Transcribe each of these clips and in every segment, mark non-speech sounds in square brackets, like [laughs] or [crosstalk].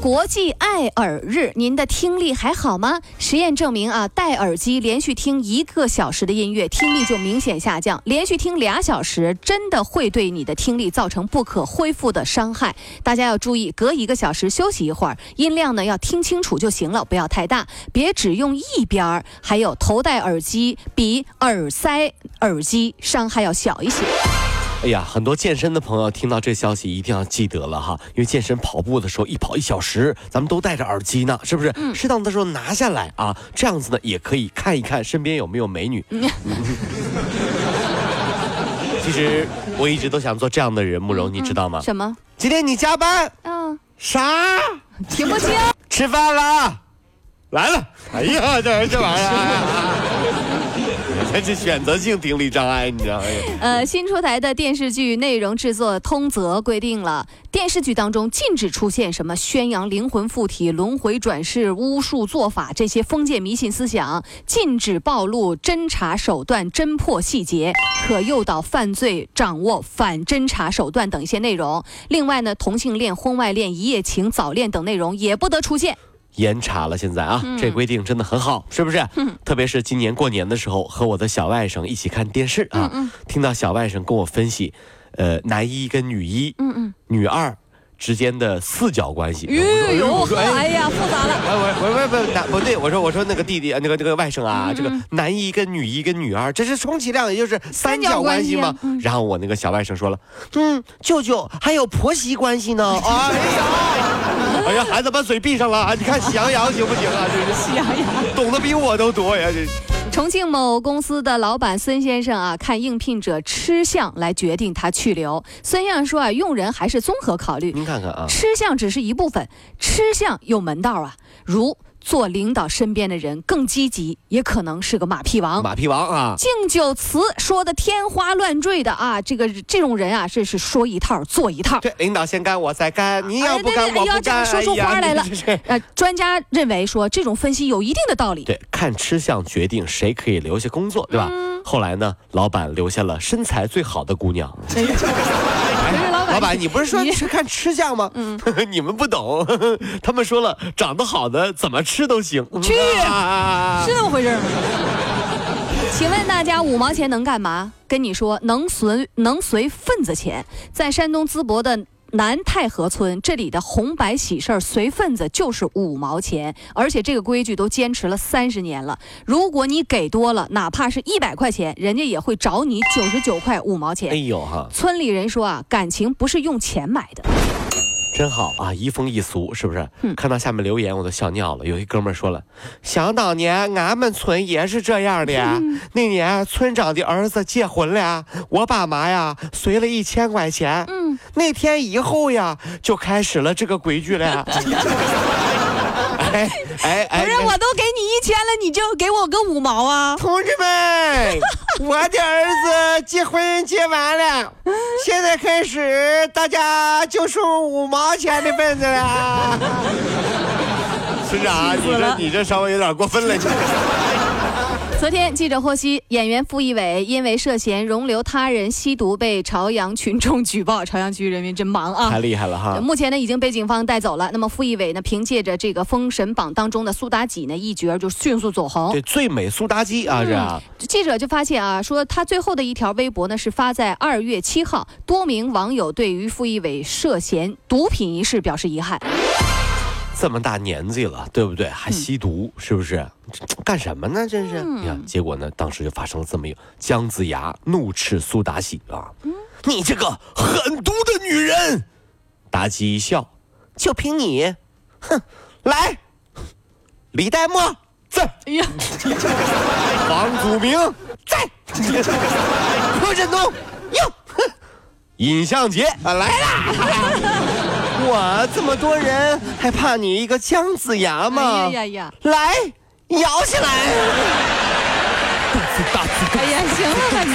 国际爱耳日，您的听力还好吗？实验证明啊，戴耳机连续听一个小时的音乐，听力就明显下降；连续听俩小时，真的会对你的听力造成不可恢复的伤害。大家要注意，隔一个小时休息一会儿，音量呢要听清楚就行了，不要太大，别只用一边儿。还有头戴耳机比耳塞耳机伤害要小一些。哎呀，很多健身的朋友听到这消息一定要记得了哈，因为健身跑步的时候一跑一小时，咱们都戴着耳机呢，是不是？适当的时候拿下来啊，这样子呢也可以看一看身边有没有美女。[laughs] 其实我一直都想做这样的人，慕容，你知道吗？什么？今天你加班？嗯，啥？听不清。吃饭了？来了。哎呀，这这玩意儿。还是选择性听力障碍，你知道吗？呃，新出台的电视剧内容制作通则规定了，电视剧当中禁止出现什么宣扬灵魂附体、轮回转世、巫术做法这些封建迷信思想，禁止暴露侦查手段、侦破细节，可诱导犯罪、掌握反侦查手段等一些内容。另外呢，同性恋、婚外恋、一夜情、早恋等内容也不得出现。严查了，现在啊，这规定真的很好，是不是？特别是今年过年的时候，和我的小外甥一起看电视啊，听到小外甥跟我分析，呃，男一跟女一，嗯嗯，女二之间的四角关系。哎呦，哎呀，复杂了。我我我不不不对，我说我说那个弟弟那个那个外甥啊，这个男一跟女一跟女二，这是充其量也就是三角关系嘛？然后我那个小外甥说了，嗯，舅舅还有婆媳关系呢。哎呀。哎呀，孩子，把嘴闭上了啊！你看喜羊羊行不行啊？这是喜羊羊，懂得比我都多呀！这重庆某公司的老板孙先生啊，看应聘者吃相来决定他去留。孙先生说啊，用人还是综合考虑。您看看啊，吃相只是一部分，吃相有门道啊，如。做领导身边的人更积极，也可能是个马屁王。马屁王啊，敬酒词说的天花乱坠的啊，这个这种人啊，这是说一套做一套。对，领导先干，我再干，你要不干我不干。说出花来了。呃，专家认为说这种分析有一定的道理。对，看吃相决定谁可以留下工作，对吧？后来呢，老板留下了身材最好的姑娘。老板，[laughs] 你不是说是看吃相吗？嗯，[laughs] 你们不懂，[laughs] 他们说了，长得好的怎么吃都行。去，是那么回事吗？请问大家五毛钱能干嘛？跟你说，能随能随份子钱，在山东淄博的。南太河村这里的红白喜事儿随份子就是五毛钱，而且这个规矩都坚持了三十年了。如果你给多了，哪怕是一百块钱，人家也会找你九十九块五毛钱。哎呦哈！村里人说啊，感情不是用钱买的。真好啊，移风易俗，是不是？看到下面留言我都笑尿了。有一哥们说了，想当年俺们村也是这样的。那年村长的儿子结婚了，我爸妈呀随了一千块钱。嗯，那天以后呀就开始了这个规矩了。[laughs] 哎哎哎！不是，我都给你一千了，你就给我个五毛啊！同志们，我的儿子结婚结完了，[laughs] 现在开始大家就收五毛钱的份子了。[laughs] 村长，你这你这稍微有点过分了。昨天，记者获悉，演员傅艺伟因为涉嫌容留他人吸毒被朝阳群众举报。朝阳区人民真忙啊，太厉害了哈！目前呢，已经被警方带走了。那么，傅艺伟呢，凭借着这个《封神榜》当中的苏妲己呢一角，就迅速走红。对，最美苏妲己啊，这记者就发现啊，说他最后的一条微博呢是发在二月七号，多名网友对于傅艺伟涉嫌毒品一事表示遗憾。这么大年纪了，对不对？还吸毒，是不是？干什么呢？真是！你看，结果呢？当时就发生了这么一个姜子牙怒斥苏妲己啊！你这个狠毒的女人！妲己一笑，就凭你，哼！来，李代沫在，哎呀，[laughs] 王祖明在，[laughs] 柯震东哟，尹相杰啊来了。[laughs] 哇，这么多人还怕你一个姜子牙吗？哎呀呀！来，摇起来！哎呀！行了吧你？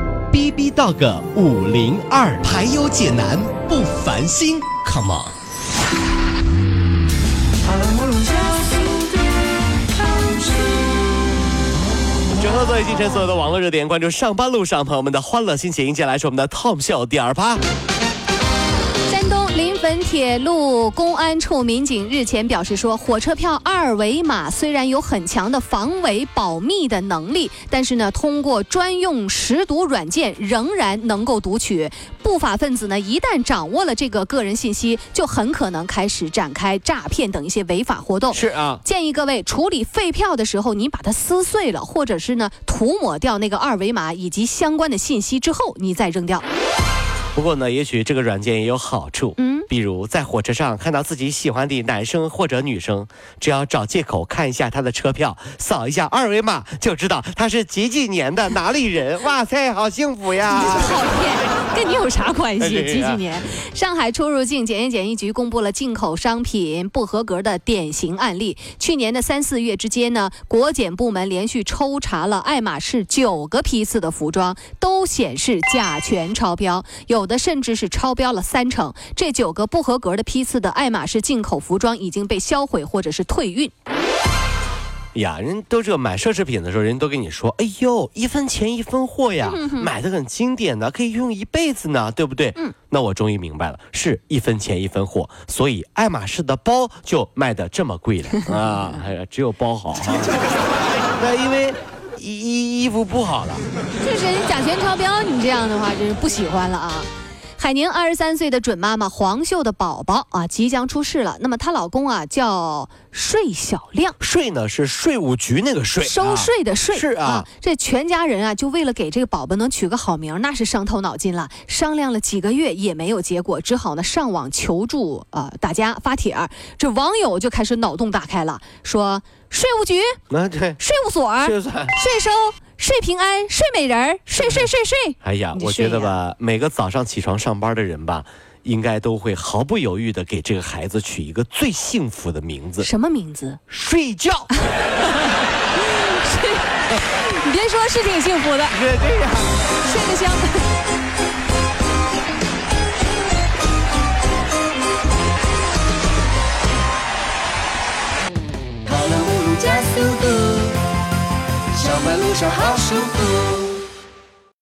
B B Dog 五零二，排忧解难不烦心，Come on。整合最近晨所有的网络热点，关注上班路上朋友们的欢乐心情。接下来是我们的 Tom 秀第二趴。山东临汾铁路公安处民警日前表示说，火车票二维码虽然有很强的防伪保密的能力，但是呢，通过专用识读软件仍然能够读取。不法分子呢，一旦掌握了这个个人信息，就很可能开始展开诈骗等一些违法活动。是啊，建议各位处理废票的时候，你把它撕碎了，或者是呢涂抹掉那个二维码以及相关的信息之后，你再扔掉。不过呢，也许这个软件也有好处，嗯，比如在火车上看到自己喜欢的男生或者女生，只要找借口看一下他的车票，扫一下二维码，就知道他是几几年的哪里人。哇塞，好幸福呀！[laughs] 讨厌，跟你有啥关系？几几年？上海出入境检验检疫局公布了进口商品不合格的典型案例。去年的三四月之间呢，国检部门连续抽查了爱马仕九个批次的服装，都显示甲醛超标，有的甚至是超标了三成。这九个不合格的批次的爱马仕进口服装已经被销毁或者是退运。呀，人都这买奢侈品的时候，人都跟你说，哎呦，一分钱一分货呀，买的很经典的，可以用一辈子呢，对不对？嗯，那我终于明白了，是一分钱一分货，所以爱马仕的包就卖的这么贵了 [laughs] 啊！哎呀，只有包好啊，[laughs] 那因为衣衣衣服不好了。就是人甲醛超标，你这样的话就是不喜欢了啊。海宁二十三岁的准妈妈黄秀的宝宝啊，即将出世了。那么她老公啊叫税小亮，税呢是税务局那个税，收税的税、是啊这全家人啊，就为了给这个宝宝能取个好名，那是伤透脑筋了。商量了几个月也没有结果，只好呢上网求助呃大家发帖儿。这网友就开始脑洞大开了，说税务局、税务所。税收、税平安、睡美人儿、睡睡睡睡。[laughs] 哎呀，我觉得吧，每个早上起床上班的人吧，应该都会毫不犹豫的给这个孩子取一个最幸福的名字什么名字？——睡觉。[laughs] [laughs] 你别说，是挺幸福的，对对呀。睡得香。在路上好舒服。